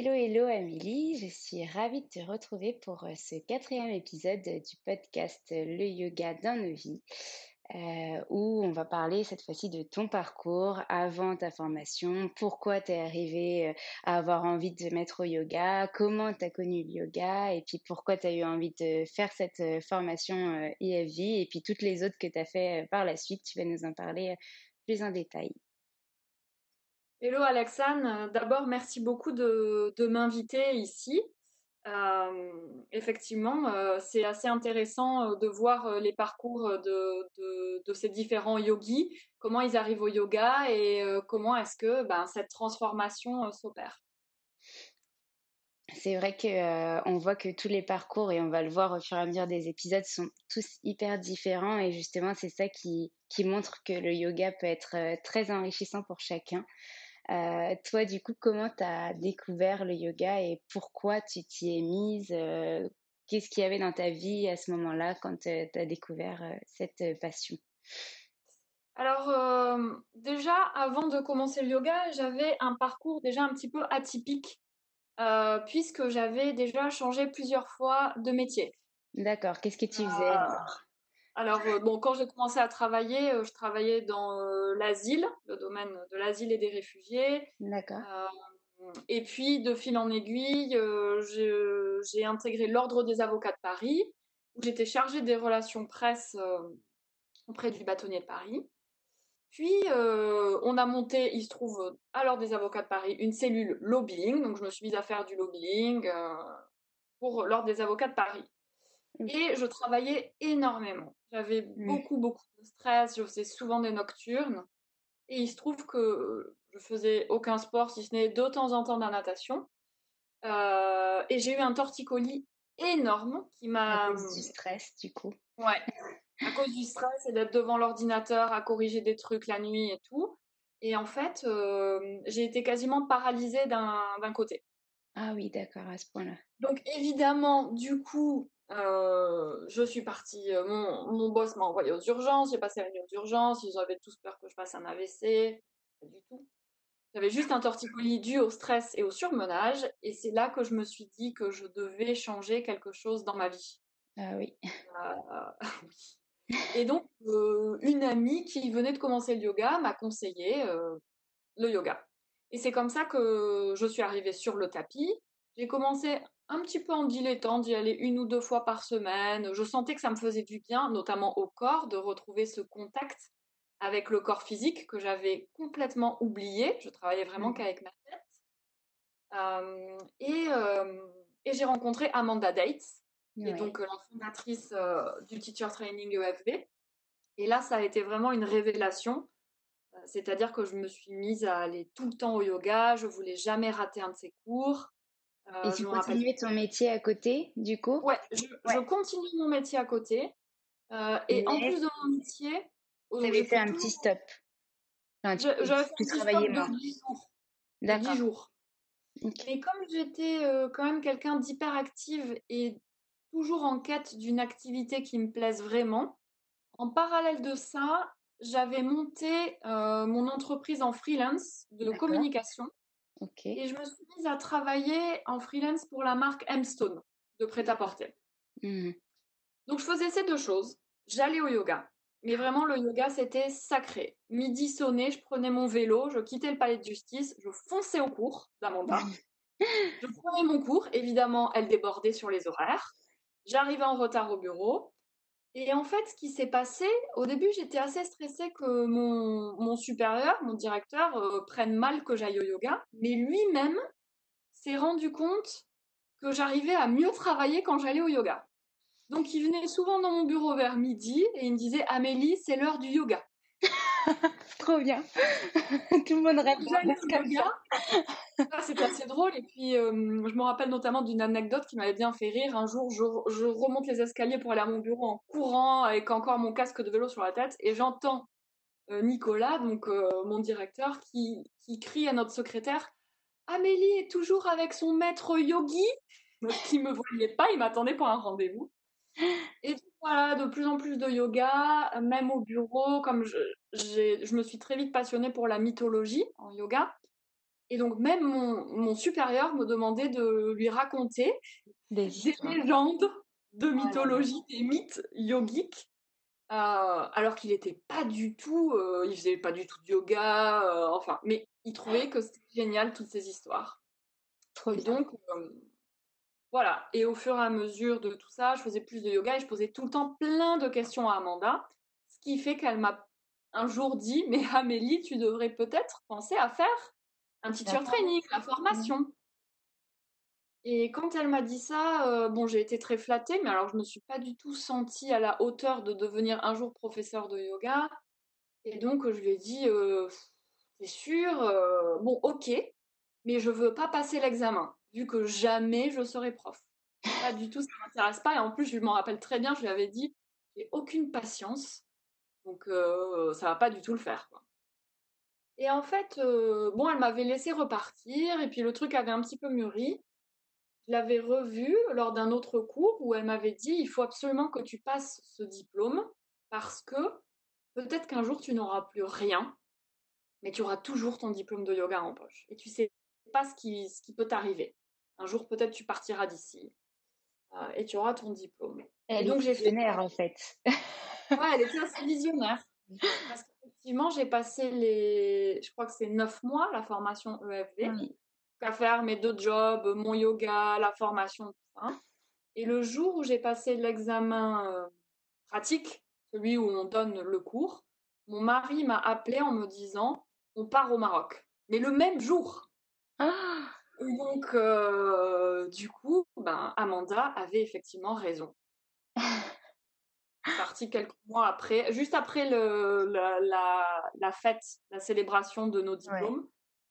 Hello, hello Amélie, je suis ravie de te retrouver pour euh, ce quatrième épisode du podcast euh, Le yoga dans nos vies, euh, où on va parler cette fois-ci de ton parcours avant ta formation, pourquoi tu es arrivé à avoir envie de te mettre au yoga, comment tu as connu le yoga, et puis pourquoi tu as eu envie de faire cette formation IFV, et puis toutes les autres que tu as fait par la suite. Tu vas nous en parler plus en détail. Hello Alexane, d'abord merci beaucoup de, m'inviter ici. Euh, effectivement, euh, c'est assez intéressant euh, de voir les parcours de, ces différents yogis, comment ils arrivent au yoga et comment est-ce que ben, cette transformation s'opère? C'est vrai que on voit que tous les parcours et on va le voir au fur et à mesure des épisodes sont tous hyper différents et justement c'est ça qui montre que le yoga peut être très enrichissant pour chacun. Euh, toi, du coup, comment tu as découvert le yoga et pourquoi tu t'y es mise euh, Qu'est-ce qu'il y avait dans ta vie à ce moment-là quand tu as découvert euh, cette passion? Alors déjà, avant de commencer le yoga, j'avais un parcours déjà un petit peu atypique, puisque j'avais déjà changé plusieurs fois de métier. D'accord, qu'est-ce que tu faisais alors, euh, bon, quand j'ai commencé à travailler, euh, je travaillais dans euh, l'asile, le domaine de l'asile et des réfugiés. D'accord. et puis, de fil en aiguille, j'ai intégré l'Ordre des avocats de Paris, où j'étais chargée des relations presse auprès du bâtonnier de Paris. Puis, on a monté, il se trouve, à l'Ordre des avocats de Paris, une cellule lobbying. Donc, je me suis mise à faire du lobbying pour l'Ordre des avocats de Paris. Et je travaillais énormément. J'avais mmh. beaucoup, beaucoup de stress. Je faisais souvent des nocturnes. Et il se trouve que je faisais aucun sport, si ce n'est de temps en temps de la natation. Euh, et j'ai eu un torticolis énorme qui m'a. À cause du stress, du coup. Ouais. À cause du stress et d'être devant l'ordinateur à corriger des trucs la nuit et tout. Et en fait, euh, j'ai été quasiment paralysée d'un côté. Ah oui, d'accord, à ce point-là. Donc évidemment, du coup, euh, je suis partie, euh, mon, mon boss m'a envoyé aux urgences, j'ai passé la nuit aux urgences, ils avaient tous peur que je fasse un AVC, pas du tout. J'avais juste un torticolis dû au stress et au surmenage, et c'est là que je me suis dit que je devais changer quelque chose dans ma vie. Ah oui. oui. Et donc, euh, une amie qui venait de commencer le yoga m'a conseillé le yoga. Et c'est comme ça que je suis arrivée sur le tapis. J'ai commencé un petit peu en dilettante d'y aller une ou deux fois par semaine. Je sentais que ça me faisait du bien, notamment au corps, de retrouver ce contact avec le corps physique que j'avais complètement oublié. Je travaillais vraiment mmh. qu'avec ma tête. et, et j'ai rencontré Amanda Dates, qui est donc la fondatrice du Teacher Training EFB. Et là, ça a été vraiment une révélation. C'est-à-dire que je me suis mise à aller tout le temps au yoga, je voulais jamais rater un de ses cours. Et tu continuais ton métier à côté, du coup? Ouais, je, continue mon métier à côté. et en plus de mon métier, tu avais fait un petit stop. Enfin, tu, tu travaillais moins. 10 jours. D'accord. 10 jours. Et comme j'étais quand même quelqu'un d'hyperactive et toujours en quête d'une activité qui me plaise vraiment, en parallèle de ça, j'avais monté mon entreprise en freelance de communication. Et je me suis mise à travailler en freelance pour la marque M-Stone de prêt-à-porter. Mmh. Donc je faisais ces deux choses. J'allais au yoga. Mais vraiment, le yoga, c'était sacré. Midi sonné, je prenais mon vélo, je quittais le palais de justice, je fonçais au cours d'Amanda. je prenais mon cours. Évidemment, elle débordait sur les horaires. J'arrivais en retard au bureau. Et en fait, ce qui s'est passé, au début, j'étais assez stressée que mon, mon supérieur, mon directeur, euh, prenne mal que j'aille au yoga. Mais lui-même s'est rendu compte que j'arrivais à mieux travailler quand j'allais au yoga. Donc, il venait souvent dans mon bureau vers midi et il me disait Amélie, c'est l'heure du yoga. Trop bien. Tout le monde rêve ça. C'était assez drôle. Et puis, je me rappelle notamment d'une anecdote qui m'avait bien fait rire. Un jour, je, je, remonte les escaliers pour aller à mon bureau en courant avec encore mon casque de vélo sur la tête et j'entends Nicolas, donc mon directeur, qui, qui crie à notre secrétaire Amélie est toujours avec son maître yogi. qui me voyait pas, il m'attendait pour un rendez-vous. Et voilà, de plus en plus de yoga, même au bureau, comme je, je me suis très vite passionnée pour la mythologie en yoga. Et donc même mon, mon supérieur me demandait de lui raconter des, légendes de mythologie, des mythes yogiques. Euh, alors qu'il n'était pas du tout, euh, il faisait pas du tout de yoga, euh, enfin, mais il trouvait que c'était génial toutes ces histoires. et donc, voilà. Et au fur et à mesure de tout ça, je faisais plus de yoga et je posais tout le temps plein de questions à Amanda. Ce qui fait qu'elle m'a un jour dit Mais Amélie, tu devrais peut-être penser à faire un teacher training, la formation. Et quand elle m'a dit ça, euh, bon, j'ai été très flattée, mais alors je me suis pas du tout sentie à la hauteur de devenir un jour professeur de yoga. Et donc je lui ai dit euh, T'es sûr euh, Bon, ok, mais je veux pas passer l'examen vu que jamais je serai prof. Pas du tout, ça m'intéresse pas. Et en plus, je m'en rappelle très bien, je lui avais dit, j'ai aucune patience, donc euh, ça va pas du tout le faire. Et en fait, bon, elle m'avait laissé repartir, et puis le truc avait un petit peu mûri. Je l'avais revu lors d'un autre cours où elle m'avait dit, il faut absolument que tu passes ce diplôme, parce que peut-être qu'un jour tu n'auras plus rien, mais tu auras toujours ton diplôme de yoga en poche. Et tu sais pas ce qui, ce qui peut t'arriver. Un jour, peut-être, tu partiras d'ici euh, et tu auras ton diplôme. Elle et donc, j'ai fait. en fait. ouais, elle était assez visionnaire. Parce qu'effectivement, j'ai passé les. Je crois que c'est neuf mois la formation EFV. Oui. À faire mes deux jobs, mon yoga, la formation, tout ça. Et le jour où j'ai passé l'examen euh, pratique, celui où on donne le cours, mon mari m'a appelé en me disant on part au Maroc. Mais le même jour. Ah donc, du coup, ben, Amanda avait effectivement raison. partie quelques mois après, juste après le, la, la, la fête, la célébration de nos diplômes.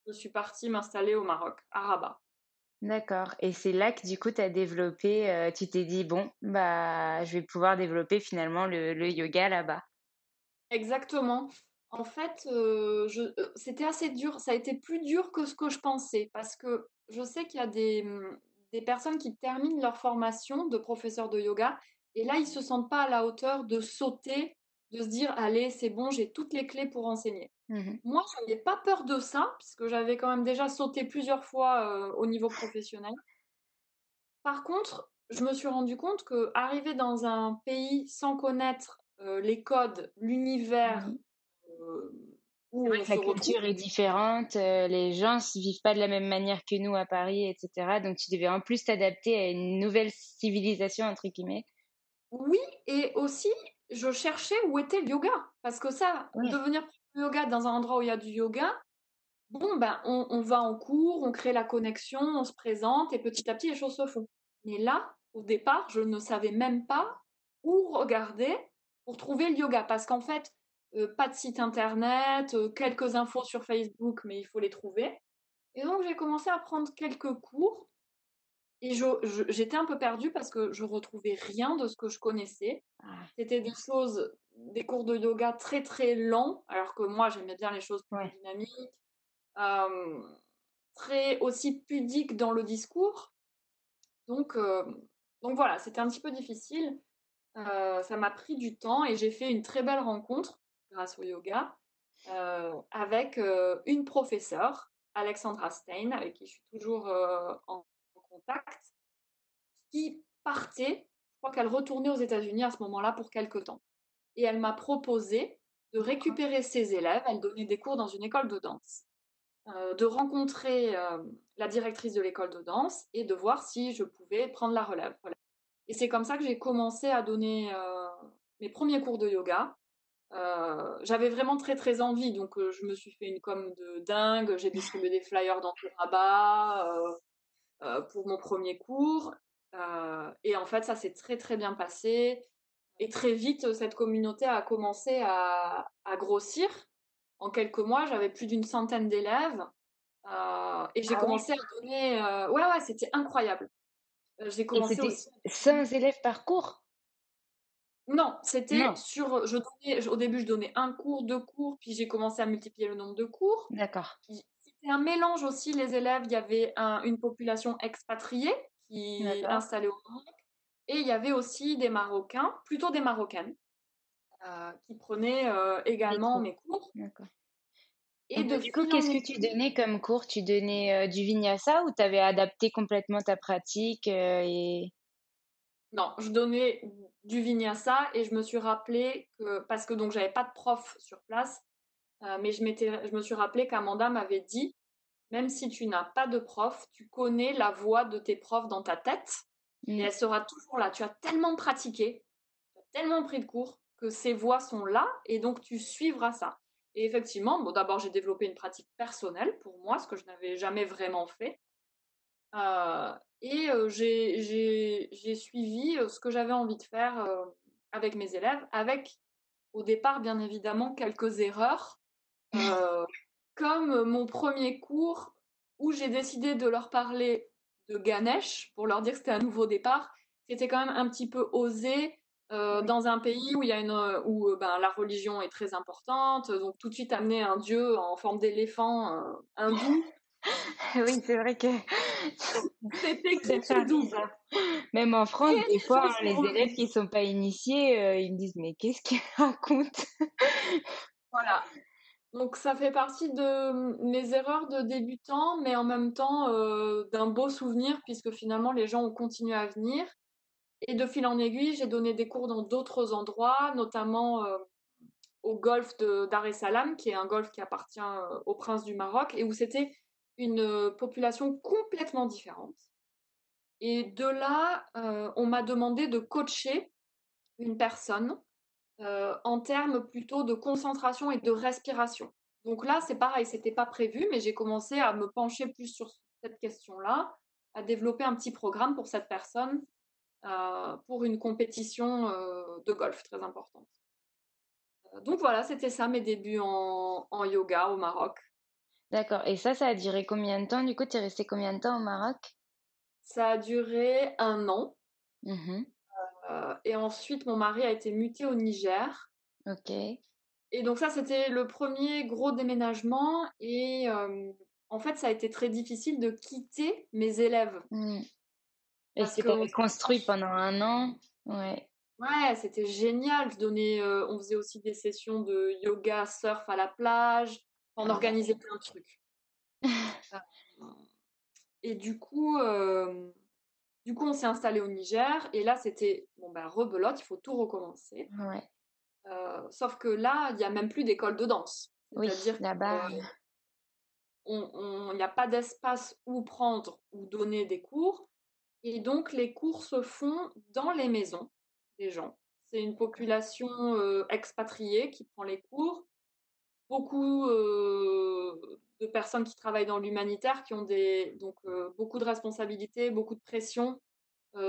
Je suis partie m'installer au Maroc, à Rabat. D'accord. Et c'est là que du coup, tu as développé, euh, tu t'es dit, bon, bah, je vais pouvoir développer finalement le, le yoga là-bas. Exactement. En fait, euh, je, euh, c'était assez dur. Ça a été plus dur que ce que je pensais parce que je sais qu'il y a des, hum, des personnes qui terminent leur formation de professeur de yoga et là, ils se sentent pas à la hauteur de sauter, de se dire, allez, c'est bon, j'ai toutes les clés pour enseigner. Mhm. Moi, je n'avais pas peur de ça, puisque j'avais quand même déjà sauté plusieurs fois euh, au niveau professionnel. Par contre, je me suis rendu compte que arriver dans un pays sans connaître euh, les codes, l'univers, euh, où la retrouve, culture est différente, euh, les gens ne vivent pas de la même manière que nous à Paris, etc. Donc tu devais en plus t'adapter à une nouvelle civilisation, entre guillemets. Oui, et aussi, je cherchais où était le yoga. Parce que ça, Oui. devenir yoga dans un endroit où il y a du yoga, bon, ben, on, on va en cours, on crée la connexion, on se présente, et petit à petit, les choses se font. Mais là, au départ, je ne savais même pas où regarder pour trouver le yoga. Parce qu'en fait, euh, pas de site internet, euh, quelques infos sur Facebook, mais il faut les trouver. Et donc, j'ai commencé à prendre quelques cours. Et j'étais un peu perdue parce que je retrouvais rien de ce que je connaissais. Ah, C'était des choses, des cours de yoga très très lents, alors que moi j'aimais bien les choses plus Ouais. dynamiques, euh, très aussi pudiques dans le discours. Donc, euh, donc voilà, c'était un petit peu difficile. Ça m'a pris du temps et j'ai fait une très belle rencontre grâce au yoga euh, avec euh, une professeure, Alexandra Stein, avec qui je suis toujours euh, en, en contact, qui partait, je crois qu'elle retournait aux États-Unis à ce moment-là pour quelque temps. Et elle m'a proposé de récupérer ses élèves, elle donnait des cours dans une école de danse, euh, de rencontrer euh, la directrice de l'école de danse et de voir si je pouvais prendre la relève. Voilà. Et c'est comme ça que j'ai commencé à donner euh, mes premiers cours de yoga. Euh, j'avais vraiment très très envie, donc euh, je me suis fait une com de dingue, j'ai distribué des flyers dans tout Rabat euh, pour mon premier cours. Et en fait, ça s'est très très bien passé. Et très vite, cette communauté a commencé à, à grossir. En quelques mois, j'avais plus d'une centaine d'élèves. Et j'ai Ah ouais? commencé à donner... Ouais, ouais, c'était incroyable. J'ai Et commencé c'était aussi... 100 élèves par cours? Non, c'était Non. sur... Je donnais, au début, je donnais un cours, deux cours, puis j'ai commencé à multiplier le nombre de cours. D'accord. Puis, C'était un mélange aussi, les élèves. Il y avait un- une population expatriée qui est D'accord. installée au Maroc. Et il y avait aussi des Marocains, plutôt des Marocaines, euh, qui prenaient euh, également cours. mes cours. D'accord. Et de du coup, fil en qu'est-ce que tu aiguille- donnais comme cours? Tu donnais euh, du vinyasa ou tu avais adapté complètement ta pratique euh, et... Non, je donnais du vinyasa et je me suis rappelé que, parce que donc j'avais pas de prof sur place, euh, mais je, m'étais, je me suis rappelé qu'Amanda m'avait dit, même si tu n'as pas de prof, tu connais la voix de tes profs dans ta tête et Mm. elle sera toujours là. Tu as tellement pratiqué, tu as tellement pris de cours que ces voix sont là et donc tu suivras ça. Et effectivement, bon, d'abord j'ai développé une pratique personnelle pour moi, ce que je n'avais jamais vraiment fait. Euh, et j'ai, suivi ce que j'avais envie de faire avec mes élèves, avec au départ bien évidemment quelques erreurs, euh, comme mon premier cours où j'ai décidé de leur parler de Ganesh pour leur dire que c'était un nouveau départ. C'était quand même un petit peu osé euh, dans un pays où il y a une où ben, la religion est très importante, donc tout de suite amener un dieu en forme d'éléphant euh, hindou, Oui, c'est vrai que c'était c'est double. bizarre. Même en France, des fois, hein, les élèves qui sont pas initiés, euh, ils me disent, mais qu'est-ce qu'ils racontent? Voilà. Donc ça fait partie de mes erreurs de débutant, mais en même temps euh, d'un beau souvenir puisque finalement les gens ont continué à venir. Et de fil en aiguille, j'ai donné des cours dans d'autres endroits, notamment euh, au golfe de Dar es Salaam, qui est un golfe qui appartient au prince du Maroc, et où c'était une euh, population complètement différente. Et de là, euh, on m'a demandé de coacher une personne euh, en termes plutôt de concentration et de respiration. Donc là, c'est pareil, c'était pas prévu, mais j'ai commencé à me pencher plus sur cette question-là, à développer un petit programme pour cette personne pour une compétition de golf très importante. donc voilà, c'était ça mes débuts en, en yoga au Maroc. D'accord. Et ça, ça a duré combien de temps? Du coup, tu es resté combien de temps au Maroc? Ça a duré un an. Mmh et ensuite, mon mari a été muté au Niger. OK. Et donc ça, c'était le premier gros déménagement. Et en fait, ça a été très difficile de quitter mes élèves. Mmh. Et c'est que construit pendant un an? Ouais. Ouais, c'était génial. Je donnais, on faisait aussi des sessions de yoga, surf à la plage. On organisait plein de trucs. et du coup, du coup, on s'est installé au Niger. Et là, c'était bon ben rebelote, il faut tout recommencer. Ouais. sauf que là, il n'y a même plus d'école de danse. Oui, là-bas. Il n'y a pas d'espace où prendre ou donner des cours. Et donc, les cours se font dans les maisons des gens. C'est une population expatriée qui prend les cours beaucoup de personnes qui travaillent dans l'humanitaire, qui ont des, donc, beaucoup de responsabilités, beaucoup de pression.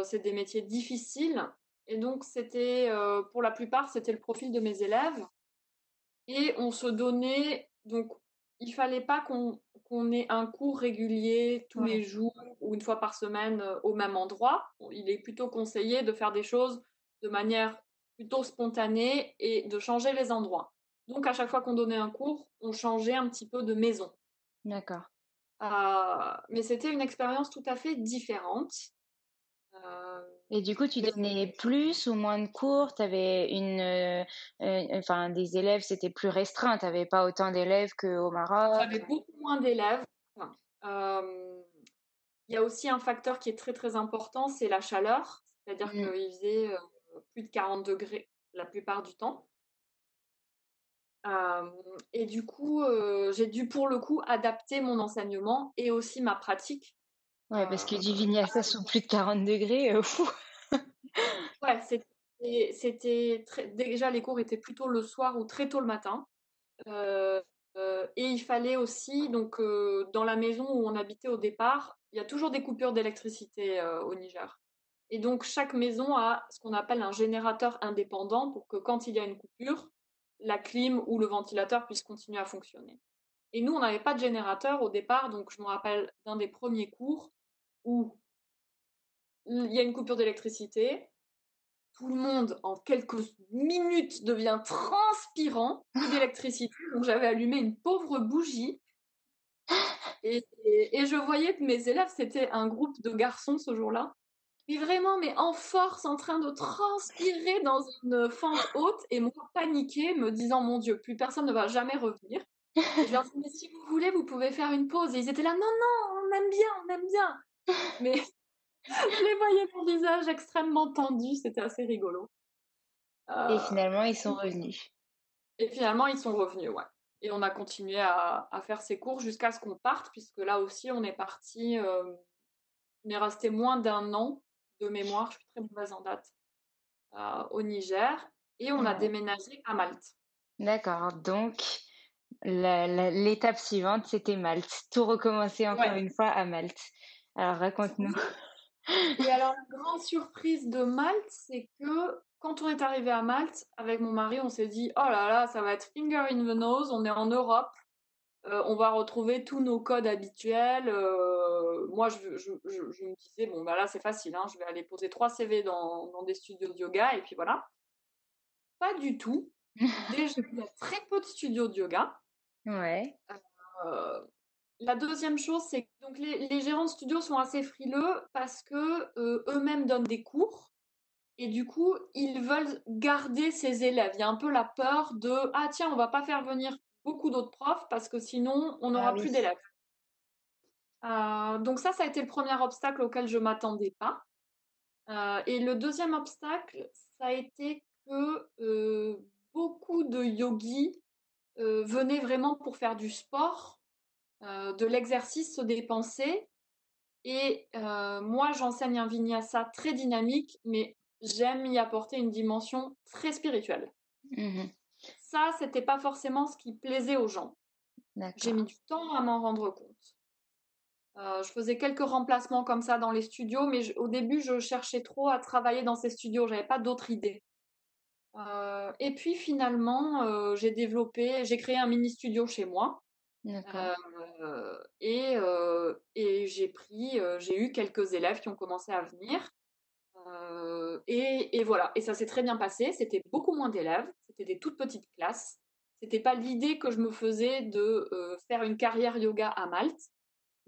c'est des métiers difficiles. Et donc, c'était, pour la plupart, c'était le profil de mes élèves. Et on se donnait, donc, il fallait pas qu'on ait un cours régulier tous les jours ou une fois par semaine au même endroit. Il est plutôt conseillé de faire des choses de manière plutôt spontanée et de changer les endroits. Donc, à chaque fois qu'on donnait un cours, on changeait un petit peu de maison. D'accord. Euh, mais c'était une expérience tout à fait différente. Euh, et du coup, tu donnais plus ou moins de cours? Tu avais une, euh, enfin, des élèves, c'était plus restreint. Tu n'avais pas autant d'élèves qu'au Maroc? J'avais beaucoup moins d'élèves. Il y a aussi un facteur qui est très très important, c'est la chaleur. C'est-à-dire mmh. qu'il faisait plus de 40 degrés la plupart du temps et du coup, j'ai dû pour le coup adapter mon enseignement et aussi ma pratique. Ouais, parce que du vinyasa sous plus de 40 degrés, fou. ouais, c'était déjà les cours étaient plutôt le soir ou très tôt le matin. et il fallait aussi, donc dans la maison où on habitait au départ, il y a toujours des coupures d'électricité au Niger. Et donc chaque maison a ce qu'on appelle un générateur indépendant pour que quand il y a une coupure, la clim ou le ventilateur puisse continuer à fonctionner. Et nous, on n'avait pas de générateur au départ, donc je me rappelle d'un des premiers cours où il y a une coupure d'électricité, tout le monde en quelques minutes devient transpirant d'électricité, donc j'avais allumé une pauvre bougie. et, je voyais que mes élèves, c'était un groupe de garçons ce jour-là, mais vraiment, mais en force, en train de transpirer dans une fente haute et moi paniquée, me disant mon Dieu, plus personne ne va jamais revenir. Et je leur dis, mais si vous voulez, vous pouvez faire une pause. Et ils étaient là, non, non, on aime bien, on aime bien. Mais je les voyais mon visage extrêmement tendu, c'était assez rigolo. et euh, finalement, ils sont revenus. Et finalement, ils sont revenus, ouais. Et on a continué à, faire ces cours jusqu'à ce qu'on parte, puisque là aussi, on est parti, euh, on est resté moins d'un an de mémoire, je suis très mauvaise en date, euh, au Niger. Et on a déménagé à Malte. D'accord. Donc, l'étape suivante, c'était Malte. Tout recommencer encore une fois à Malte. Alors, raconte-nous. Et alors, la grande surprise de Malte, c'est que quand on est arrivé à Malte, avec mon mari, on s'est dit, oh là là, ça va être finger in the nose, on est en Europe, euh, on va retrouver tous nos codes habituels. Euh, moi, je, me disais, bon, bah là, c'est facile, hein, je vais aller poser trois CV dans, des studios de yoga, et puis voilà. Pas du tout. Déjà, il y a très peu de studios de yoga. Ouais. Euh, la deuxième chose, c'est que donc les, gérants de studios sont assez frileux parce que eux-mêmes donnent des cours et du coup, ils veulent garder ces élèves. Il y a un peu la peur de ah tiens, on va pas faire venir beaucoup d'autres profs parce que sinon, on n'aura ah plus d'élèves. Euh, donc ça, ça a été le premier obstacle auquel je m'attendais pas. Euh, et le deuxième obstacle, ça a été que euh, beaucoup de yogis venaient vraiment pour faire du sport, de l'exercice, se dépenser. Et moi, j'enseigne un vinyasa très dynamique, mais j'aime y apporter une dimension très spirituelle. Mmh ça, c'était pas forcément ce qui plaisait aux gens. J'ai mis du temps à m'en rendre compte. Euh, je faisais quelques remplacements comme ça dans les studios, mais au début, je cherchais trop à travailler dans ces studios. J'avais pas d'autres idées. Euh, et puis finalement, euh, j'ai développé, j'ai créé un mini studio chez moi. et, et j'ai pris, j'ai eu quelques élèves qui ont commencé à venir. Et, et, voilà, et ça s'est très bien passé. C'était beaucoup moins d'élèves, c'était des toutes petites classes. C'était pas l'idée que je me faisais de faire une carrière yoga à Malte,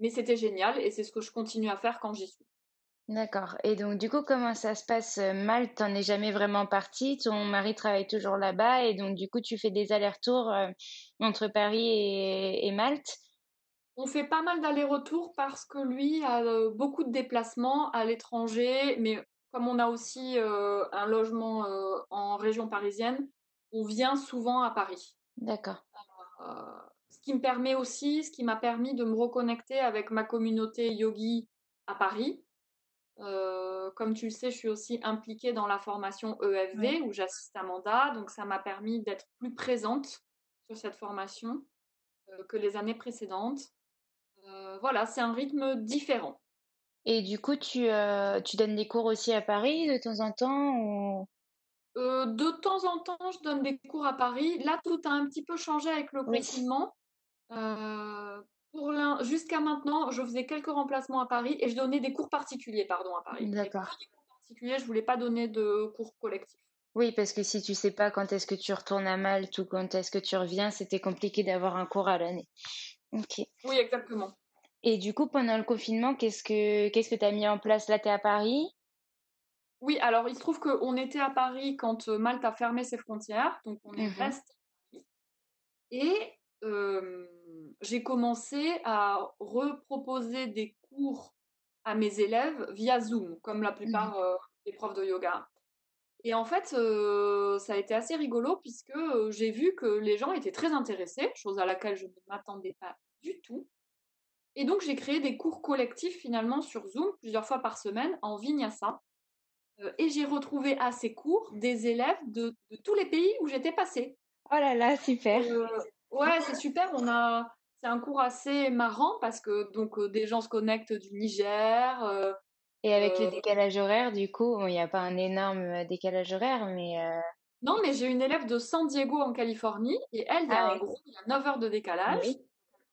mais c'était génial et c'est ce que je continue à faire quand j'y suis. D'accord. Et donc, du coup, comment ça se passe Malte, t'en es jamais vraiment partie. Ton mari travaille toujours là-bas et donc, du coup, tu fais des allers-retours entre Paris et, Malte? On fait pas mal d'allers-retours parce que lui a beaucoup de déplacements à l'étranger, mais comme on a aussi un logement en région parisienne, on vient souvent à Paris. D'accord. Ce qui me permet aussi, ce qui m'a permis de me reconnecter avec ma communauté yogi à Paris. comme tu le sais, je suis aussi impliquée dans la formation EFV où j'assiste à mandat, donc ça m'a permis d'être plus présente sur cette formation que les années précédentes. voilà, c'est un rythme différent. Et du coup, tu, tu donnes des cours aussi à Paris de temps en temps ou... Euh, de temps en temps, je donne des cours à Paris. Là, tout a un petit peu changé avec le confinement. Euh, jusqu'à maintenant, je faisais quelques remplacements à Paris et je donnais des cours particuliers, pardon, à Paris. D'accord. Des cours particuliers, je voulais pas donner de cours collectifs. Oui, parce que si tu sais pas quand est-ce que tu retournes à Malte ou quand est-ce que tu reviens, c'était compliqué d'avoir un cours à l'année. Ok. Oui, exactement. Et du coup, pendant le confinement, qu'est-ce que qu'est-ce que tu as mis en place? Là, tu es à Paris? Oui, alors il se trouve qu'on était à Paris quand Malte a fermé ses frontières, donc on est mmh resté. Et j'ai commencé à reproposer des cours à mes élèves via Zoom, comme la mmh plupart des profs de yoga. Et en fait, ça a été assez rigolo puisque j'ai vu que les gens étaient très intéressés, chose à laquelle je ne m'attendais pas du tout. Et donc j'ai créé des cours collectifs finalement sur Zoom plusieurs fois par semaine en vinyasa. Euh, et j'ai retrouvé à ces cours des élèves de, tous les pays où j'étais passée. Oh là là, super. Euh, ouais, c'est super. On a, c'est un cours assez marrant parce que donc euh, des gens se connectent du Niger. et avec le décalage horaire, du coup, il n'y a pas un énorme décalage horaire, mais. Non, mais j'ai une élève de San Diego en Californie et elle, il y a ah gros, il y a 9 heures de décalage. Elle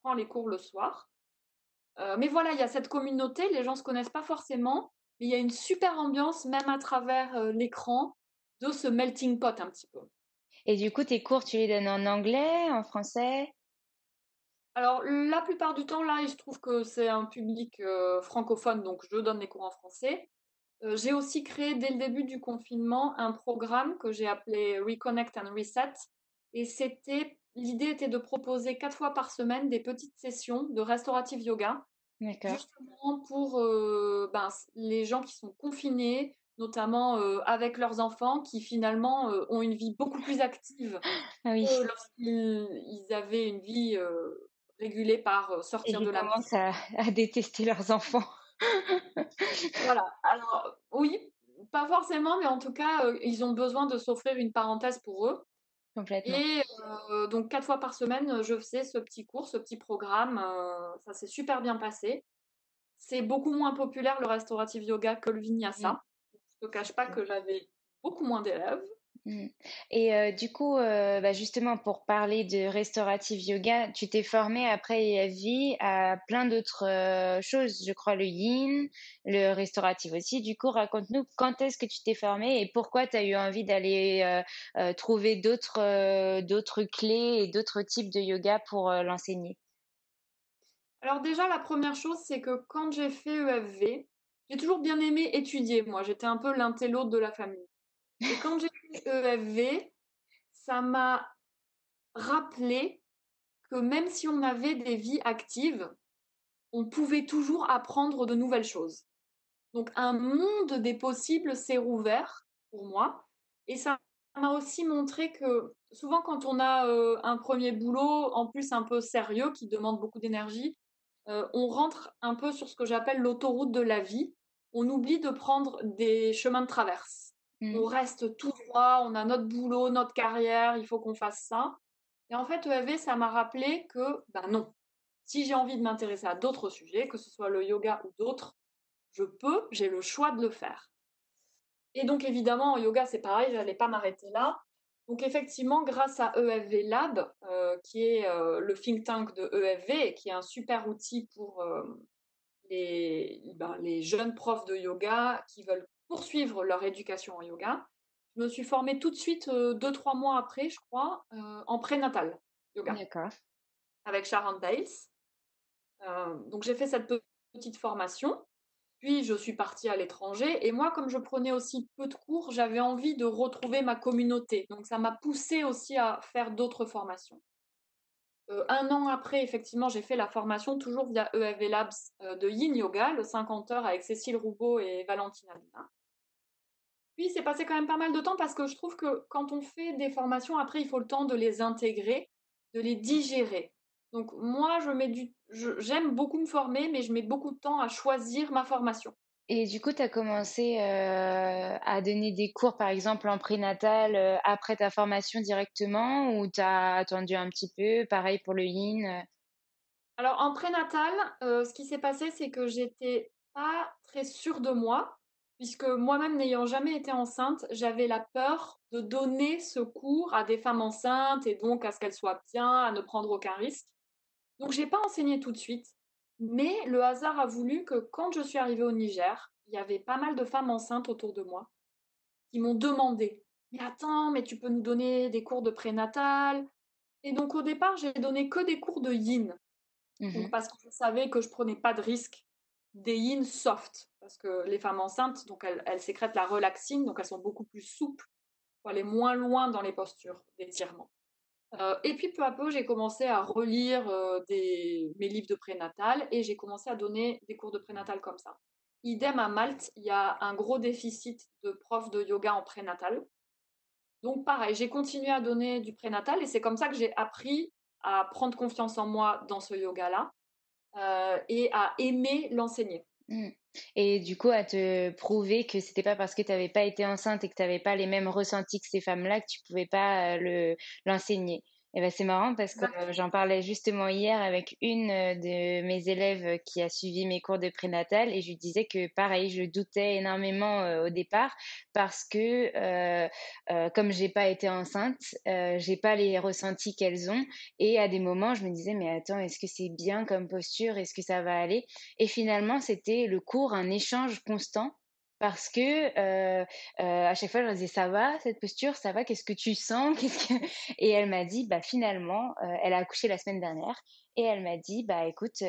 prend les cours le soir. mais voilà, il y a cette communauté, les gens se connaissent pas forcément il y a une super ambiance, même à travers l'écran, de ce melting pot un petit peu. Et du coup, tes cours, tu les donnes en anglais, en français? Alors, la plupart du temps, là, il se trouve que c'est un public francophone, donc je donne des cours en français. j'ai aussi créé, dès le début du confinement, un programme que j'ai appelé Reconnect and Reset. Et c'était, l'idée était de proposer quatre fois par semaine des petites sessions de restaurative yoga Justement pour ben, les gens qui sont confinés, notamment avec leurs enfants, qui finalement ont une vie beaucoup plus active ah oui. que lorsqu'ils avaient une vie régulée par sortir de la maison. À, à détester leurs enfants. voilà. Alors oui, pas forcément, mais en tout cas, ils ont besoin de s'offrir une parenthèse pour eux. Et donc quatre fois par semaine, je faisais ce petit cours, ce petit programme. ça s'est super bien passé. C'est beaucoup moins populaire le restaurative yoga que le vinyasa. Mmh. Te cache pas que j'avais beaucoup moins d'élèves. Mmh. Et du coup, bah, justement, pour parler de restaurative yoga, tu t'es formé après EFV à plein d'autres choses, je crois le yin, le restauratif aussi. Du coup, raconte-nous quand est-ce que tu t'es formé et pourquoi tu as eu envie d'aller trouver d'autres d'autres clés et d'autres types de yoga pour l'enseigner? Alors déjà, la première chose, c'est que quand j'ai fait EFV, j'ai toujours bien aimé étudier, moi. J'étais un peu l'intello de la famille. Et quand j'ai fait EFV, ça m'a rappelé que même si on avait des vies actives, on pouvait toujours apprendre de nouvelles choses. Donc un monde des possibles s'est rouvert pour moi. Et ça m'a aussi montré que souvent quand on a euh, un premier boulot, en plus un peu sérieux, qui demande beaucoup d'énergie, euh, on rentre un peu sur ce que j'appelle l'autoroute de la vie. On oublie de prendre des chemins de traverse. On mmh. reste tout droit, on a notre boulot, notre carrière, il faut qu'on fasse ça. Et en fait, EAV, ça m'a rappelé que, ben non, Si j'ai envie de m'intéresser à d'autres sujets, que ce soit le yoga ou d'autres, je peux, j'ai le choix de le faire. Et donc évidemment, en yoga, c'est pareil, je n'allais pas m'arrêter là. Donc effectivement, grâce à EFV Lab, euh, qui est euh, le think tank de EFV, qui est un super outil pour euh, les, ben, les, jeunes profs de yoga qui veulent poursuivre leur éducation en yoga, je me suis formée tout de suite, deux, trois mois après, je crois, en prénatal yoga. D'accord. Avec Sharon Dales. donc j'ai fait cette petite formation. Puis je suis partie à l'étranger et moi, comme je prenais aussi peu de cours, j'avais envie de retrouver ma communauté. Donc ça m'a poussé aussi à faire d'autres formations. Euh, un an après, effectivement, j'ai fait la formation toujours via EFV Labs euh, de Yin Yoga, le 50 heures avec Cécile Roubaud et Valentina Luna. Puis c'est passé quand même pas mal de temps parce que je trouve que quand on fait des formations, après, il faut le temps de les intégrer, de les digérer. Donc moi, du, j'aime beaucoup me former, mais je mets beaucoup de temps à choisir ma formation. Et du coup, tu as commencé euh, à donner des cours, par exemple, en prénatal euh, après ta formation directement ou tu as attendu un petit peu? Pareil pour le yin euh? Alors, en prénatal, ce qui s'est passé, c'est que j'étais pas très sûre de moi, puisque moi-même, n'ayant jamais été enceinte, j'avais la peur de donner ce cours à des femmes enceintes et donc à ce qu'elles soient bien, à ne prendre aucun risque. Donc, j'ai pas enseigné tout de suite, mais le hasard a voulu que quand je suis arrivée au Niger, il y avait pas mal de femmes enceintes autour de moi qui m'ont demandé Mais attends, mais tu peux nous donner des cours de prénatal? Et donc, au départ, j'ai donné que des cours de yin. Mmh parce que je savais que je prenais pas de risque des yin soft. Parce que les femmes enceintes, donc elles, elles sécrètent la relaxine, donc elles sont beaucoup plus souples pour aller moins loin dans les postures d'étirement. Euh, et puis peu à peu, j'ai commencé à relire euh, mes livres de prénatal et j'ai commencé à donner des cours de prénatal comme ça. Idem à Malte, il y a un gros déficit de profs de yoga en prénatal. Donc pareil, j'ai continué à donner du prénatal et c'est comme ça que j'ai appris à prendre confiance en moi dans ce yoga-là et à aimer l'enseigner. Mmh. Et du coup, à te prouver que c'était pas parce que tu n'avais pas été enceinte et que tu n'avais pas les mêmes ressentis que ces femmes-là que tu pouvais pas euh, le l'enseigner. Et ben c'est marrant parce que euh, j'en parlais justement hier avec une euh, de mes élèves qui a suivi mes cours de prénatal et je lui disais que pareil, je doutais énormément au départ parce que euh, euh, comme j'ai pas été enceinte, j'ai pas les ressentis qu'elles ont et à des moments je me disais mais attends, est-ce que c'est bien comme posture, est-ce que ça va aller? Et finalement, c'était le cours un échange constant parce que euh, à chaque fois je leur disais ça va cette posture? Ça va? Qu'est-ce que tu sens? Qu'est-ce que... et elle m'a dit bah finalement elle a accouché la semaine dernière et elle m'a dit bah écoute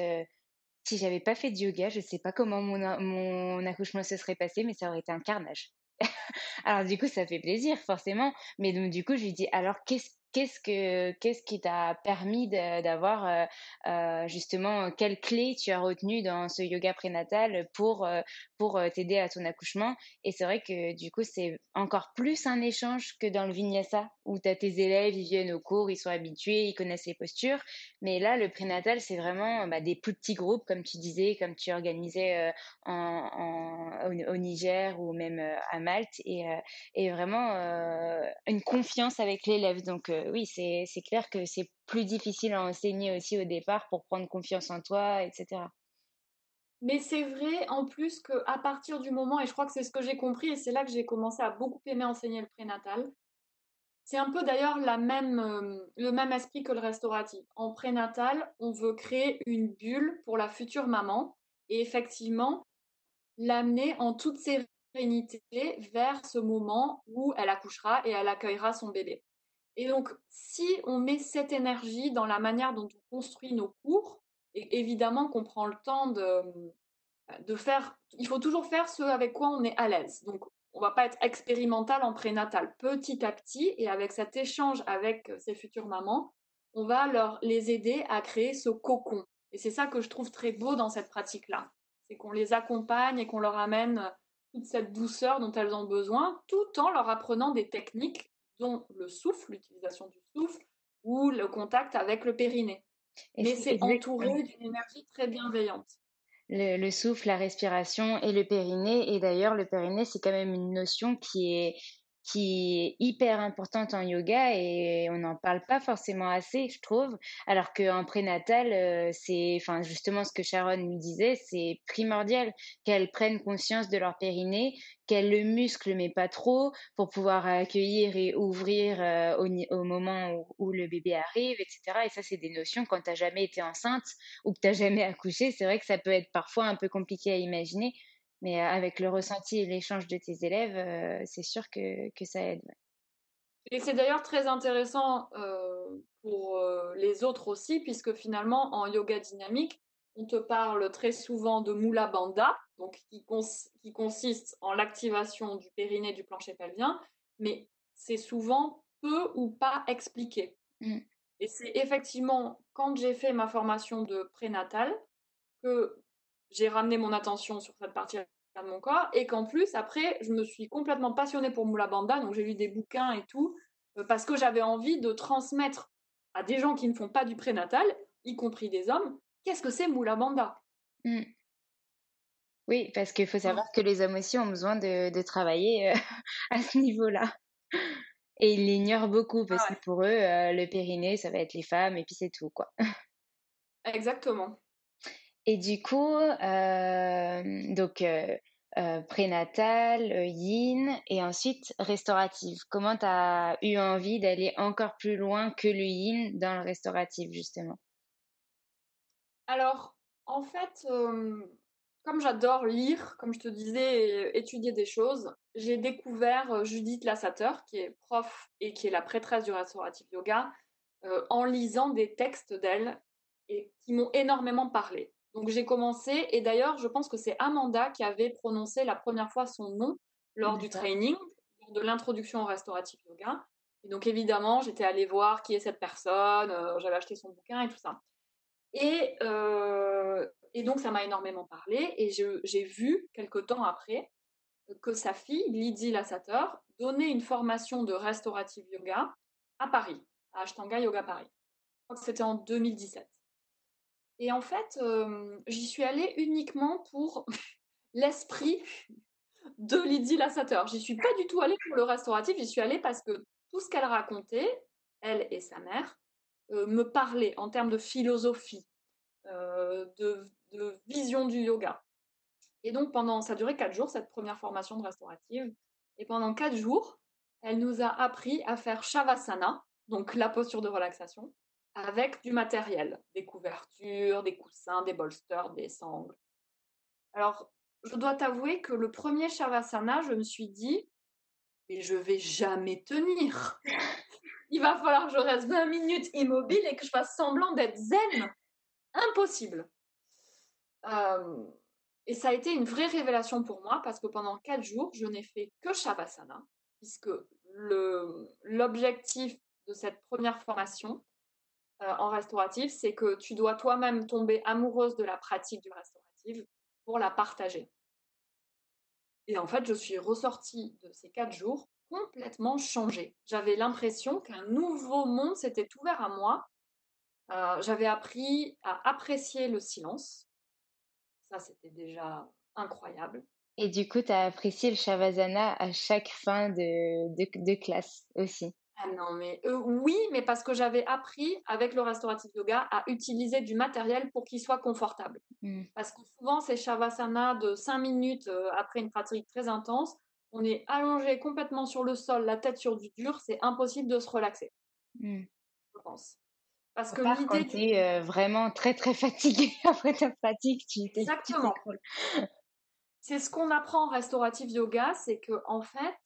si j'avais pas fait de yoga je sais pas comment mon, mon accouchement se serait passé mais ça aurait été un carnage alors du coup ça fait plaisir forcément mais donc du coup je lui dis alors qu'est-ce qu'est-ce que qu'est-ce qui t'a permis d'avoir euh, euh, justement quelle clé tu as retenu dans ce yoga prénatal pour euh, pour t'aider à ton accouchement? Et c'est vrai que du coup c'est encore plus un échange que dans le vinyasa où tu as tes élèves ils viennent au cours ils sont habitués ils connaissent les postures. Mais là le prénatal c'est vraiment bah, des petits groupes comme tu disais comme tu organisais au, Niger ou même à Malte. Et, et vraiment une confiance avec l'élève. Donc oui, c'est clair que c'est plus difficile à enseigner aussi au départ pour prendre confiance en toi, etc. Mais c'est vrai en plus qu'à partir du moment, et je crois que c'est ce que j'ai compris, et c'est là que j'ai commencé à beaucoup aimer enseigner le prénatal, c'est un peu d'ailleurs euh, le même esprit que le restauratif. En prénatal, on veut créer une bulle pour la future maman et effectivement l'amener en toute sérénité vers ce moment où elle accouchera et elle accueillera son bébé. Et donc, si on met cette énergie dans la manière dont on construit nos cours, et évidemment qu'on prend le temps de, de faire, il faut toujours faire ce avec quoi on est à l'aise. Donc, on va pas être expérimental en prénatal. Petit à petit, et avec cet échange avec ces futures mamans, on va leur les aider à créer ce cocon. Et c'est ça que je trouve très beau dans cette pratique-là. C'est qu'on les accompagne et qu'on leur amène toute cette douceur dont elles ont besoin, tout en leur apprenant des techniques dont le souffle, l'utilisation du souffle, ou le contact avec le périnée. Mais c'est entouré d'une énergie très bienveillante. Le, souffle, la respiration et le périnée. Et d'ailleurs, le périnée, c'est quand même une notion qui est qui est hyper importante en yoga et on n'en parle pas forcément assez, je trouve. Alors qu'en prénatal, euh, c'est, enfin, justement ce que Sharon nous disait, c'est primordial qu'elles prennent conscience de leur périnée, qu'elles le musclent mais pas trop pour pouvoir accueillir et ouvrir euh, au, moment où, le bébé arrive, etc. Et ça, c'est des notions quand tu n'as jamais été enceinte ou que tu n'as jamais accouché. C'est vrai que ça peut être parfois un peu compliqué à imaginer. Mais avec le ressenti et l'échange de tes élèves, c'est sûr que, que, ça aide. Et c'est d'ailleurs très intéressant pour les autres aussi, puisque finalement, en yoga dynamique, on te parle très souvent de Mula Bandha, donc qui, qui consiste en l'activation du périnée du plancher pelvien, mais c'est souvent peu ou pas expliqué. Mmh. Et c'est effectivement quand j'ai fait ma formation de prénatal que j'ai ramené mon attention sur cette partie de mon corps et qu'en plus après je me suis complètement passionnée pour Moula Banda donc j'ai lu des bouquins et tout euh, parce que j'avais envie de transmettre à des gens qui ne font pas du prénatal y compris des hommes qu'est-ce que c'est Moula Banda? Mmh. oui parce qu'il faut savoir que les hommes aussi ont besoin de, travailler euh, à ce niveau-là. Et ils l'ignorent beaucoup parce ah que pour eux euh, le périnée ça va être les femmes et puis c'est tout quoi. Exactement et du coup, euh, donc euh, euh, prénatal, yin et ensuite restaurative. Comment tu as eu envie d'aller encore plus loin que le yin dans le restauratif, justement? Alors, en fait, comme j'adore lire, comme je te disais, étudier des choses, j'ai découvert Judith Lassater, qui est prof et qui est la prêtresse du restauratif yoga, en lisant des textes d'elle et qui m'ont énormément parlé. Donc j'ai commencé, et d'ailleurs, je pense que c'est Amanda qui avait prononcé la première fois son nom lors du training, de l'introduction au restauratif yoga. Et donc évidemment, j'étais allée voir qui est cette personne, euh, j'avais acheté son bouquin et tout ça. Et, euh, et donc ça m'a énormément parlé, et j'ai vu, quelques temps après, que sa fille, Lydie Lassater, donnait une formation de restaurative yoga à Paris, à Ashtanga Yoga Paris. Je crois que c'était en 2017. Et en fait, j'y suis allée uniquement pour l'esprit de Lydie Lassater. J'y suis pas du tout allée pour le restauratif, j'y suis allée parce que tout ce qu'elle racontait, elle et sa mère, me parlait en termes de philosophie, de, vision du yoga. Et donc, pendant, ça a duré quatre jours, cette première formation de restaurative. Et pendant quatre jours, elle nous a appris à faire Shavasana, donc la posture de relaxation, avec du matériel, des couvertures, des coussins, des bolsters, des sangles. Alors, je dois t'avouer que le premier Shavasana, je me suis dit, mais je vais jamais tenir. Il va falloir que je reste 20 minutes immobile et que je fasse semblant d'être zen. Impossible. Euh, et ça a été une vraie révélation pour moi parce que pendant quatre jours, je n'ai fait que Shavasana, puisque l'objectif de cette première formation, euh, en restauratif, c'est que tu dois toi-même tomber amoureuse de la pratique du restauratif pour la partager. Et en fait, je suis ressortie de ces quatre jours complètement changée. J'avais l'impression qu'un nouveau monde s'était ouvert à moi. Euh, j'avais appris à apprécier le silence. Ça, c'était déjà incroyable. Et du coup, tu as apprécié le Shavasana à chaque fin de, de classe aussi. Ah non, mais euh, oui, mais parce que j'avais appris avec le restauratif yoga à utiliser du matériel pour qu'il soit confortable. Mmh. Parce que souvent, ces shavasana de 5 minutes euh, après une pratique très intense, on est allongé complètement sur le sol, la tête sur du dur, c'est impossible de se relaxer. Mmh. Je pense. Parce que l'idée. tu es euh, vraiment très très fatigué après ta pratique, tu Exactement. C'est ce qu'on apprend en restauratif yoga, c'est que en fait,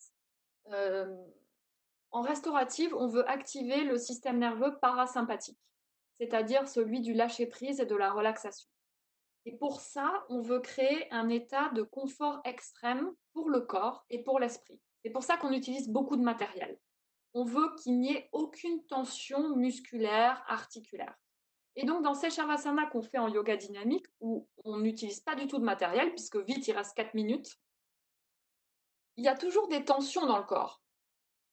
en restaurative, on veut activer le système nerveux parasympathique, c'est-à-dire celui du lâcher-prise et de la relaxation. Et pour ça, on veut créer un état de confort extrême pour le corps et pour l'esprit. C'est pour ça qu'on utilise beaucoup de matériel. On veut qu'il n'y ait aucune tension musculaire, articulaire. Et donc, dans ces shavasana qu'on fait en yoga dynamique, où on n'utilise pas du tout de matériel, puisque vite, il reste 4 minutes, il y a toujours des tensions dans le corps.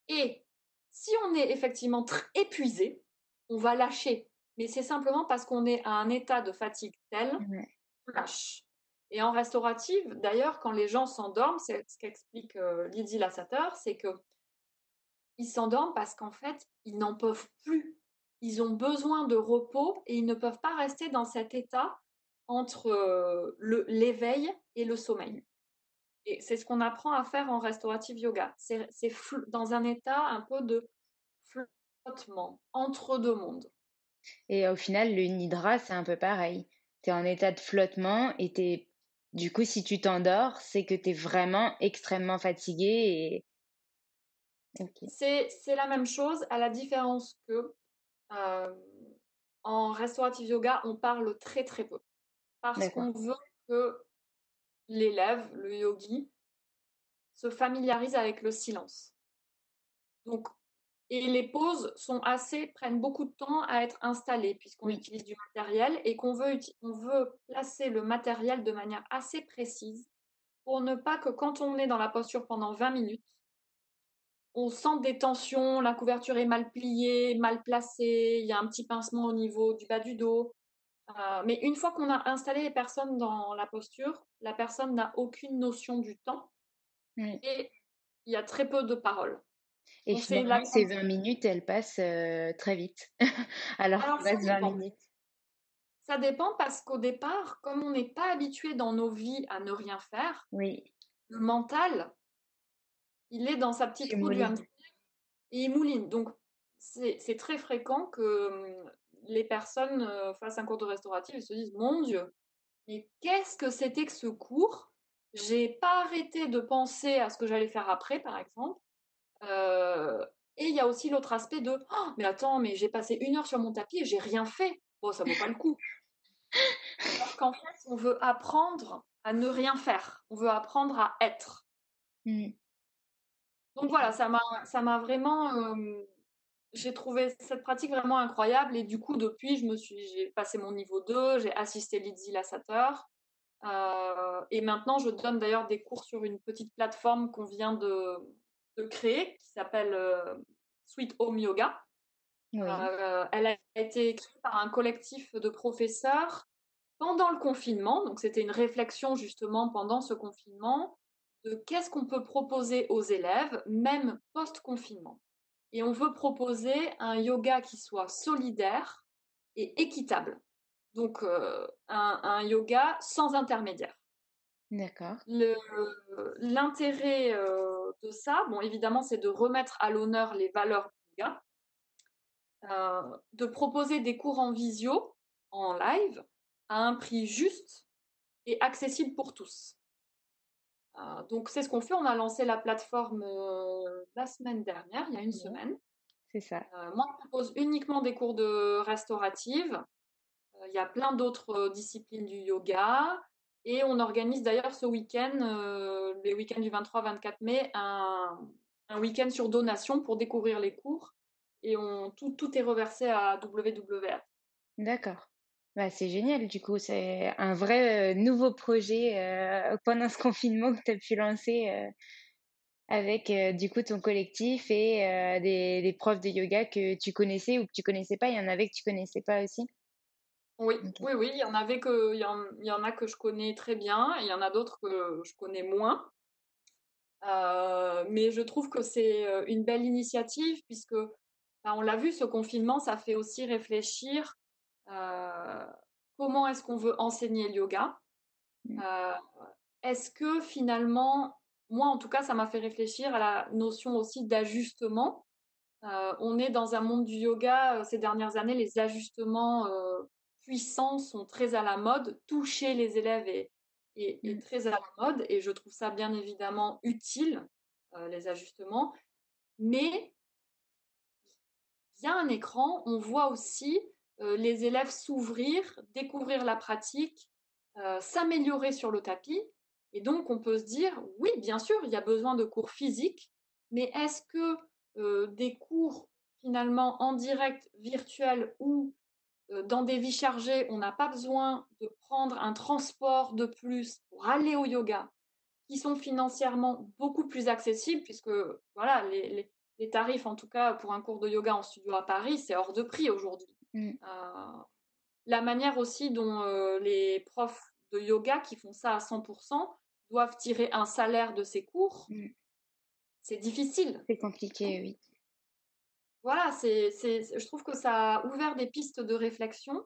Et si on est effectivement épuisé, on va lâcher. Mais c'est simplement parce qu'on est à un état de fatigue tel qu'on lâche. Et en restaurative, d'ailleurs, quand les gens s'endorment, c'est ce qu'explique euh, Lydie Lassater, c'est que ils s'endorment parce qu'en fait, ils n'en peuvent plus. Ils ont besoin de repos et ils ne peuvent pas rester dans cet état entre l'éveil et le sommeil. C'est ce qu'on apprend à faire en restaurative yoga. C'est dans un état un peu de flottement, entre deux mondes. Et au final, le nidra, c'est un peu pareil. Tu es en état de flottement et es... du coup, si tu t'endors, c'est que tu es vraiment extrêmement fatigué. Et... C'est la même chose, à la différence que en restaurative yoga, on parle très très peu. Parce qu'on veut que l'élève, le yogi, se familiarise avec le silence. Donc, et les pauses sont assez, prennent beaucoup de temps à être installées puisqu'on utilise du matériel et qu'on veut, on veut placer le matériel de manière assez précise pour ne pas que quand on est dans la posture pendant 20 minutes, on sent des tensions, la couverture est mal pliée, mal placée, il y a un petit pincement au niveau du bas du dos. Euh, mais une fois qu'on a installé les personnes dans la posture, la personne n'a aucune notion du temps et il y a très peu de paroles. Et finalement, ces 20 minutes, elles passent euh, très vite. Alors, Alors ça 20 minutes. Ça dépend parce qu'au départ, comme on n'est pas habitué dans nos vies à ne rien faire, oui. le mental, il est dans sa petite roue du et il mouline. Donc, c'est très fréquent que les personnes euh, fassent un cours de restauratif et se disent Mon Dieu, mais qu'est-ce que c'était que ce cours? J'ai pas arrêté de penser à ce que j'allais faire après, par exemple. Euh, et il y a aussi l'autre aspect de oh, mais attends, mais j'ai passé une heure sur mon tapis et j'ai rien fait. Bon, ça vaut pas le coup. Parce qu'en fait, on veut apprendre à ne rien faire. On veut apprendre à être. Mmh. Donc voilà, ça m'a vraiment euh, j'ai trouvé cette pratique vraiment incroyable et du coup depuis je me suis j'ai passé mon niveau 2, j'ai assisté Lizzie Lassateur euh, et maintenant je donne d'ailleurs des cours sur une petite plateforme qu'on vient de, de, créer qui s'appelle euh, Sweet Home Yoga. Euh, elle a été créée par un collectif de professeurs pendant le confinement, donc c'était une réflexion justement pendant ce confinement de qu'est-ce qu'on peut proposer aux élèves même post-confinement et on veut proposer un yoga qui soit solidaire et équitable. Donc euh, un, yoga sans intermédiaire. D'accord. L'intérêt euh, de ça, bon évidemment, c'est de remettre à l'honneur les valeurs du yoga, euh, de proposer des cours en visio, en live, à un prix juste et accessible pour tous. Euh, donc c'est ce qu'on fait. On a lancé la plateforme euh, la semaine dernière, il y a une semaine. C'est ça. Euh, moi, je propose uniquement des cours de restaurative. Il y a plein d'autres disciplines du yoga. Et on organise d'ailleurs ce week-end, les week-ends du 23-24 mai, un, un week-end sur donation pour découvrir les cours. Et on, tout, tout est reversé à WWF. D'accord. Bah, c'est génial, du coup, c'est un vrai nouveau projet pendant ce confinement que tu as pu lancer avec du coup ton collectif et des, des, profs de yoga que tu connaissais ou que tu connaissais pas. Il y en avait que tu connaissais pas aussi Oui, oui, oui, il y en avait que, il y en, il y en a que je connais très bien, et il y en a d'autres que je connais moins. mais je trouve que c'est une belle initiative puisque, bah, on l'a vu, ce confinement, ça fait aussi réfléchir euh, comment est-ce qu'on veut enseigner le yoga? Mmh. euh, Est-ce que finalement, moi en tout cas, ça m'a fait réfléchir à la notion aussi d'ajustement. Euh, on est dans un monde du yoga, ces dernières années, les ajustements puissants sont très à la mode. Toucher les élèves est, est, mmh. très à la mode et je trouve ça bien évidemment utile, les ajustements. Mais il y a un écran, on voit aussi euh, les élèves s'ouvrir, découvrir la pratique, euh, s'améliorer sur le tapis. Et donc, on peut se dire, oui, bien sûr, il y a besoin de cours physiques, mais est-ce que euh, des cours finalement en direct, virtuel ou dans des vies chargées, on n'a pas besoin de prendre un transport de plus pour aller au yoga, qui sont financièrement beaucoup plus accessibles, puisque voilà, les tarifs, en tout cas pour un cours de yoga en studio à Paris, c'est hors de prix aujourd'hui. Mmh. Euh, la manière aussi dont euh, les profs de yoga qui font ça à 100% doivent tirer un salaire de ces cours, mmh. c'est difficile. C'est compliqué, oui. voilà, c'est, c'est, je trouve que ça a ouvert des pistes de réflexion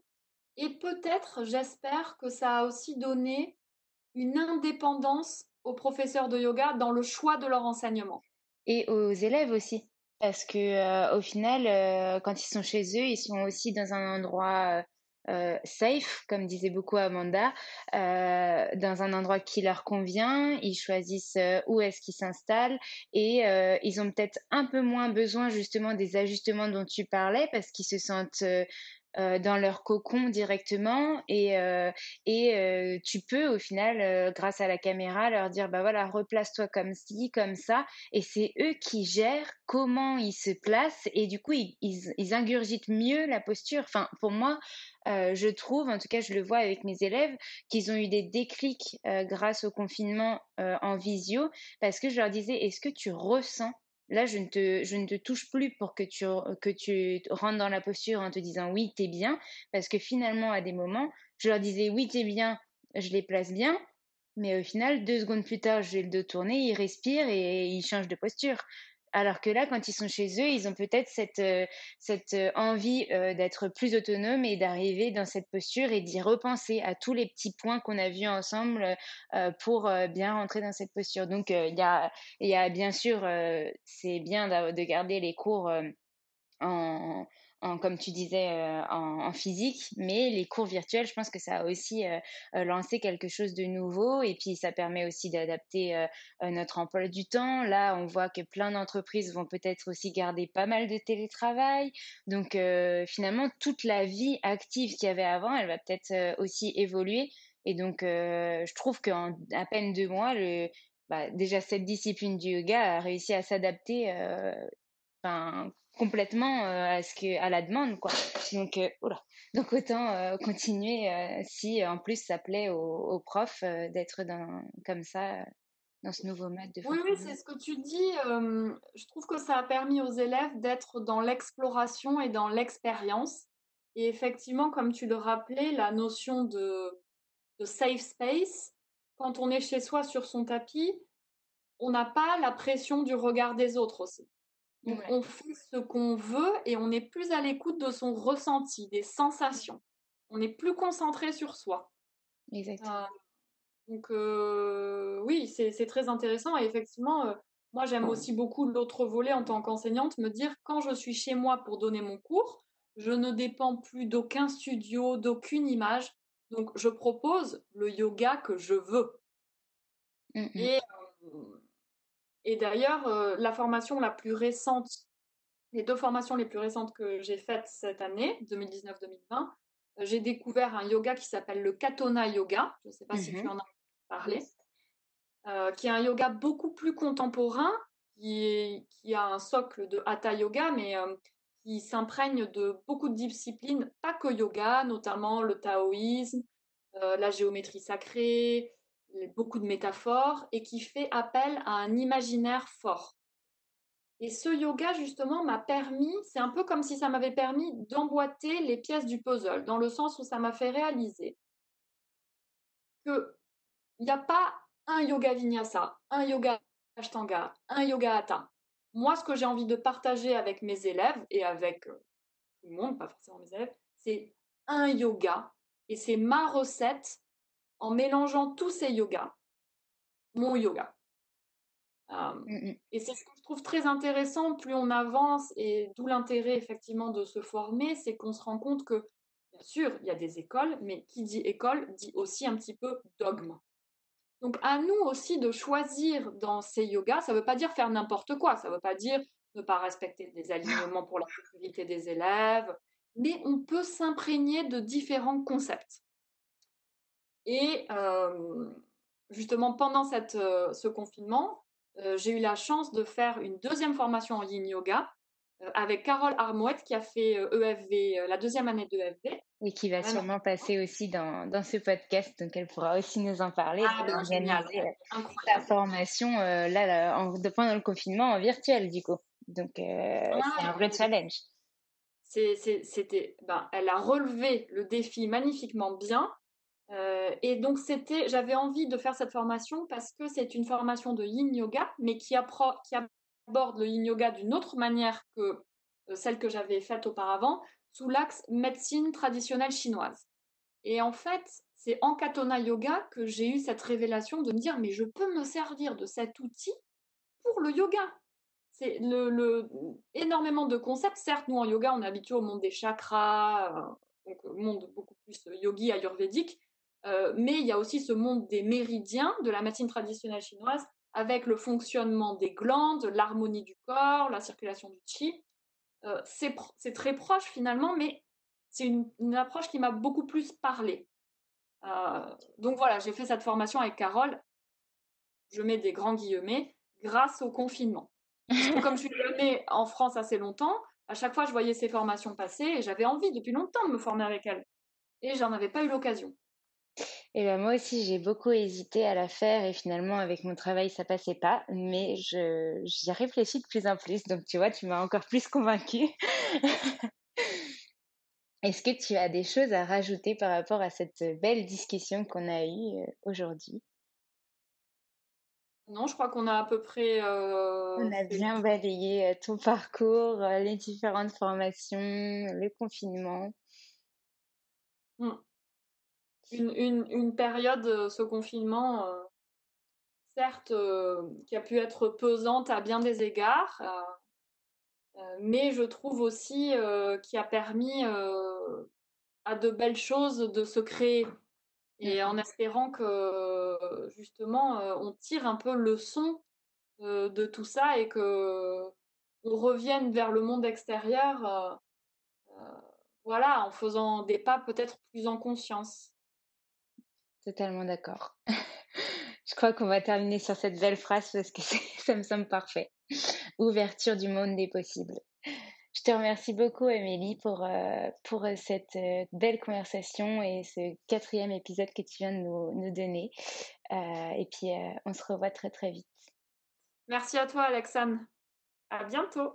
et peut-être, j'espère que ça a aussi donné une indépendance aux professeurs de yoga dans le choix de leur enseignement. Et aux élèves aussi. Parce que euh, au final, euh, quand ils sont chez eux, ils sont aussi dans un endroit euh, safe, comme disait beaucoup Amanda, dans un endroit qui leur convient. Ils choisissent où est-ce qu'ils s'installent et ils ont peut-être un peu moins besoin justement des ajustements dont tu parlais parce qu'ils se sentent euh, dans leur cocon directement et, euh, et euh, tu peux au final, grâce à la caméra, leur dire bah voilà, replace-toi comme ci, comme ça et c'est eux qui gèrent comment ils se placent et du coup ils, ils, ingurgitent mieux la posture. Enfin, pour moi, je trouve, en tout cas je le vois avec mes élèves, qu'ils ont eu des déclics grâce au confinement en visio parce que je leur disais est-ce que tu ressens Là, je ne, te, touche plus pour que tu, que tu rentres dans la posture en te disant oui, t'es bien, parce que finalement, à des moments, je leur disais oui, t'es bien, je les place bien, mais au final, deux secondes plus tard, je vais le dos tourner, ils respirent et ils changent de posture. Alors que là, quand ils sont chez eux, ils ont peut-être cette, euh, euh, envie euh, d'être plus autonomes et d'arriver dans cette posture et d'y repenser à tous les petits points qu'on a vus ensemble pour bien rentrer dans cette posture. Donc, il y a bien sûr, c'est bien de garder les cours en, comme tu disais, euh, en, physique, mais les cours virtuels, je pense que ça a aussi euh, euh, lancé quelque chose de nouveau et puis ça permet aussi d'adapter notre emploi du temps. Là, on voit que plein d'entreprises vont peut-être aussi garder pas mal de télétravail. Donc finalement, toute la vie active qu'il y avait avant, elle va peut-être aussi évoluer. Et donc, je trouve qu'en à peine deux mois, bah, déjà cette discipline du yoga a réussi à s'adapter complètement euh, à ce que à la demande quoi. Donc euh, donc autant euh, continuer si en plus ça plaît aux, profs d'être dans comme ça dans ce nouveau mode de oui oui c'est ce que tu dis je trouve que ça a permis aux élèves d'être dans l'exploration et dans l'expérience. Et effectivement comme tu le rappelais la notion de de safe space quand on est chez soi sur son tapis on n'a pas la pression du regard des autres aussi on fait ce qu'on veut et on est plus à l'écoute de son ressenti, des sensations. On est plus concentré sur soi. Exactement. Euh, donc euh, oui, c'est très intéressant et effectivement, euh, moi j'aime aussi beaucoup l'autre volet en tant qu'enseignante, me dire quand je suis chez moi pour donner mon cours, je ne dépends plus d'aucun studio, d'aucune image. Donc je propose le yoga que je veux. Mmh et et d'ailleurs, euh, la formation la plus récente, les deux formations les plus récentes que j'ai faites cette année, 2019-2020, euh, j'ai découvert un yoga qui s'appelle le Katona Yoga. Je ne sais pas si tu mmh en as parlé. Euh, qui est un yoga beaucoup plus contemporain, qui, qui a un socle de Hatha Yoga, mais qui s'imprègne de beaucoup de disciplines, pas que yoga, notamment le taoïsme, la géométrie sacrée, beaucoup de métaphores et qui fait appel à un imaginaire fort. Et ce yoga, justement, m'a permis, c'est un peu comme si ça m'avait permis d'emboîter les pièces du puzzle, dans le sens où ça m'a fait réaliser qu'il n'y a pas un yoga vinyasa, un yoga ashtanga, un yoga hatha. Moi, ce que j'ai envie de partager avec mes élèves et avec euh, tout le monde, pas forcément mes élèves, c'est un yoga et c'est ma recette en mélangeant tous ces yogas, mon yoga. Mmh. Et c'est ce que je trouve très intéressant, plus on avance, et d'où l'intérêt effectivement de se former, c'est qu'on se rend compte que, bien sûr, il y a des écoles, mais qui dit école dit aussi un petit peu dogme. Donc à nous aussi de choisir dans ces yogas, ça ne veut pas dire faire n'importe quoi, ça ne veut pas dire ne pas respecter des alignements pour la sécurité des élèves, mais on peut s'imprégner de différents concepts. Et justement, pendant cette, ce confinement, j'ai eu la chance de faire une deuxième formation en yin yoga avec Carole Armouette qui a fait EFV, e la deuxième année d'EFV. Et qui va sûrement passer aussi dans, dans, ce podcast, donc elle pourra aussi nous en parler. Ah, ben, génial. La formation là, en, pendant le confinement en virtuel, du coup. Donc, c'est un vrai challenge. C'était, ben, elle a relevé le défi magnifiquement bien. Euh, et donc c'était, j'avais envie de faire cette formation parce que c'est une formation de Yin Yoga, mais qui, aborde le Yin Yoga d'une autre manière que celle que j'avais faite auparavant, sous l'axe médecine traditionnelle chinoise. Et en fait, c'est en Katona Yoga que j'ai eu cette révélation de me dire, mais je peux me servir de cet outil pour le yoga. C'est le, énormément de concepts. Certes, nous en yoga, on est habitué au monde des chakras, euh, donc monde beaucoup plus yogi, ayurvédique, euh, mais il y a aussi ce monde des méridiens de la médecine traditionnelle chinoise, avec le fonctionnement des glandes, l'harmonie du corps, la circulation du qi. Euh, c'est très proche finalement, mais c'est une, approche qui m'a beaucoup plus parlé. Euh, donc voilà, j'ai fait cette formation avec Carole, je mets des grands guillemets, grâce au confinement. Comme je suis venue en France assez longtemps, à chaque fois je voyais ces formations passer et j'avais envie depuis longtemps de me former avec elle. Et j'en avais pas eu l'occasion. Et ben moi aussi, j'ai beaucoup hésité à la faire et finalement, avec mon travail, ça passait pas. Mais je, j'y réfléchis de plus en plus. Donc, tu vois, tu m'as encore plus convaincue. Est-ce que tu as des choses à rajouter par rapport à cette belle discussion qu'on a eue euh, aujourd'hui? Non, je crois qu'on a à peu près. Euh, On a bien balayé euh, ton parcours, les différentes formations, le confinement. Mmh une, une, période, euh, ce confinement, euh, certes, euh, qui a pu être pesante à bien des égards, mais je trouve aussi qui a permis à de belles choses de se créer. Et en espérant que justement on tire un peu le son de tout ça et que on revienne vers le monde extérieur, voilà, en faisant des pas peut-être plus en conscience. Totalement d'accord. Je crois qu'on va terminer sur cette belle phrase parce que ça me semble parfait. Ouverture du monde des possibles. Je te remercie beaucoup, Amélie, pour, euh, pour euh, cette euh, belle conversation et ce quatrième épisode que tu viens de nous, donner. et puis, on se revoit très, très vite. Merci à toi, Alexandre. À bientôt.